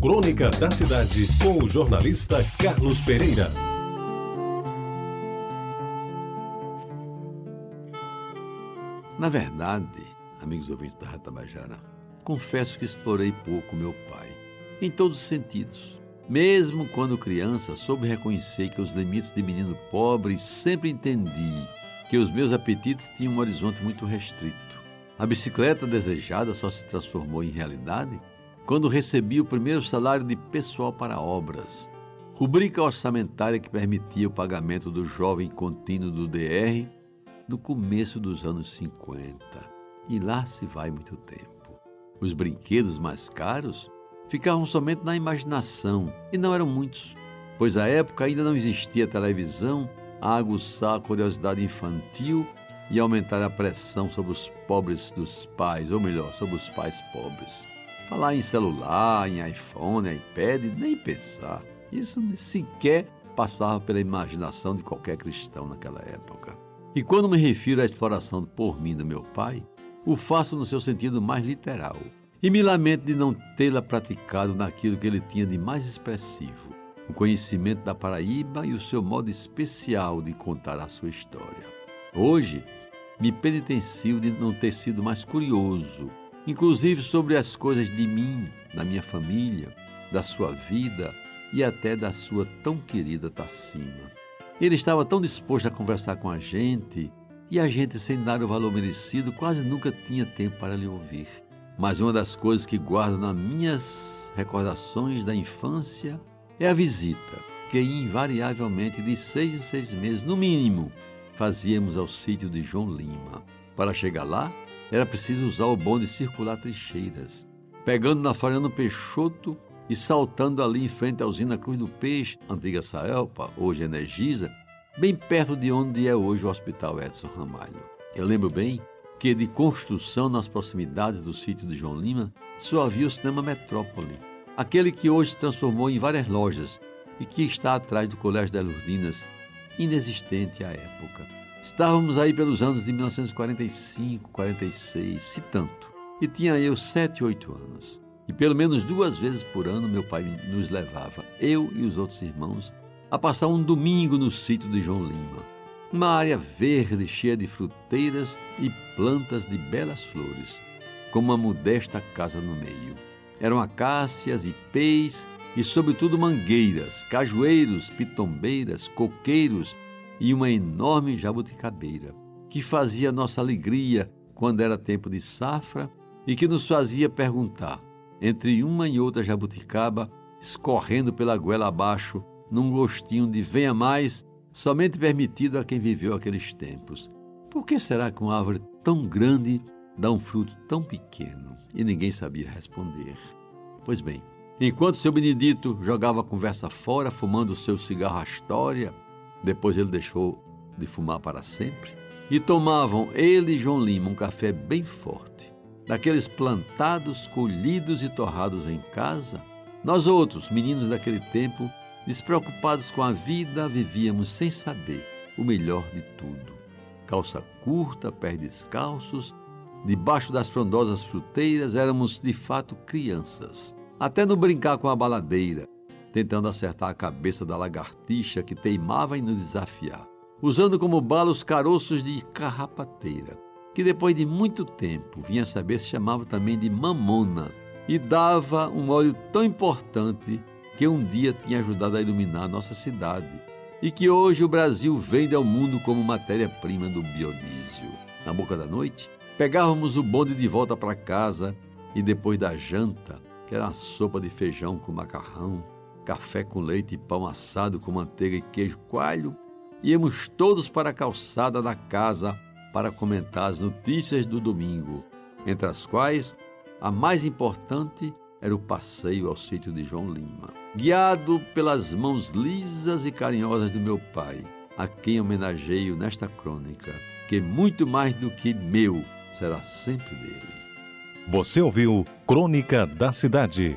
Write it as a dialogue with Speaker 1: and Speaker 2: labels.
Speaker 1: Crônica da Cidade, com o jornalista Carlos Pereira.
Speaker 2: Na verdade, amigos ouvintes da Ratabajara, confesso que explorei pouco meu pai, em todos os sentidos. Mesmo quando criança, soube reconhecer que os limites de menino pobre sempre entendi que os meus apetites tinham um horizonte muito restrito. A bicicleta desejada só se transformou em realidade quando recebi o primeiro salário de pessoal para obras, rubrica orçamentária que permitia o pagamento do jovem contínuo do DR no começo dos anos 50. E lá se vai muito tempo. Os brinquedos mais caros ficavam somente na imaginação e não eram muitos, pois à época ainda não existia televisão a aguçar a curiosidade infantil e aumentar a pressão sobre os pobres dos pais, ou melhor, sobre os pais pobres. Falar em celular, em iPhone, iPad, nem pensar. Isso sequer passava pela imaginação de qualquer cristão naquela época. E quando me refiro à exploração por mim do meu pai, o faço no seu sentido mais literal. E me lamento de não tê-la praticado naquilo que ele tinha de mais expressivo, o conhecimento da Paraíba e o seu modo especial de contar a sua história. Hoje, me penitencio de não ter sido mais curioso inclusive sobre as coisas de mim, da minha família, da sua vida e até da sua tão querida Tacima. Ele estava tão disposto a conversar com a gente e a gente, sem dar o valor merecido, quase nunca tinha tempo para lhe ouvir. Mas uma das coisas que guardo nas minhas recordações da infância é a visita, que invariavelmente de seis em seis meses, no mínimo, fazíamos ao sítio de João Lima. Para chegar lá, era preciso usar o bonde circular trincheiras, pegando na Floriano Peixoto e saltando ali em frente à usina Cruz do Peixe, antiga Saelpa, hoje Energisa, bem perto de onde é hoje o Hospital Edson Ramalho. Eu lembro bem que de construção nas proximidades do sítio de João Lima só havia o cinema Metrópole, aquele que hoje se transformou em várias lojas e que está atrás do Colégio das Lourdinas, inexistente à época. Estávamos aí pelos anos de 1945, 46, se tanto. E tinha eu sete, oito anos. E pelo menos duas vezes por ano meu pai nos levava, eu e os outros irmãos, a passar um domingo no sítio de João Lima. Uma área verde cheia de fruteiras e plantas de belas flores, com uma modesta casa no meio. Eram acácias, ipês e, sobretudo, mangueiras, cajueiros, pitombeiras, coqueiros e uma enorme jabuticabeira, que fazia nossa alegria quando era tempo de safra e que nos fazia perguntar, entre uma e outra jabuticaba, escorrendo pela goela abaixo, num gostinho de venha mais, somente permitido a quem viveu aqueles tempos. Por que será que uma árvore tão grande dá um fruto tão pequeno? E ninguém sabia responder. Pois bem, enquanto seu Benedito jogava a conversa fora, fumando o seu cigarro Astória, depois ele deixou de fumar para sempre. E tomavam ele e João Lima um café bem forte, daqueles plantados, colhidos e torrados em casa. Nós outros, meninos daquele tempo, despreocupados com a vida, vivíamos sem saber o melhor de tudo. Calça curta, pés descalços, debaixo das frondosas fruteiras, éramos de fato crianças. Até no brincar com a baladeira, tentando acertar a cabeça da lagartixa que teimava em nos desafiar, usando como bala os caroços de carrapateira, que depois de muito tempo vinha saber se chamava também de mamona e dava um óleo tão importante que um dia tinha ajudado a iluminar nossa cidade e que hoje o Brasil vende ao mundo como matéria-prima do biodiesel. Na boca da noite, pegávamos o bonde de volta para casa e depois da janta, que era uma sopa de feijão com macarrão, café com leite e pão assado com manteiga e queijo coalho, íamos todos para a calçada da casa para comentar as notícias do domingo, entre as quais a mais importante era o passeio ao sítio de João Lima, guiado pelas mãos lisas e carinhosas do meu pai, a quem homenageio nesta crônica, que muito mais do que meu será sempre dele.
Speaker 1: Você ouviu Crônica da Cidade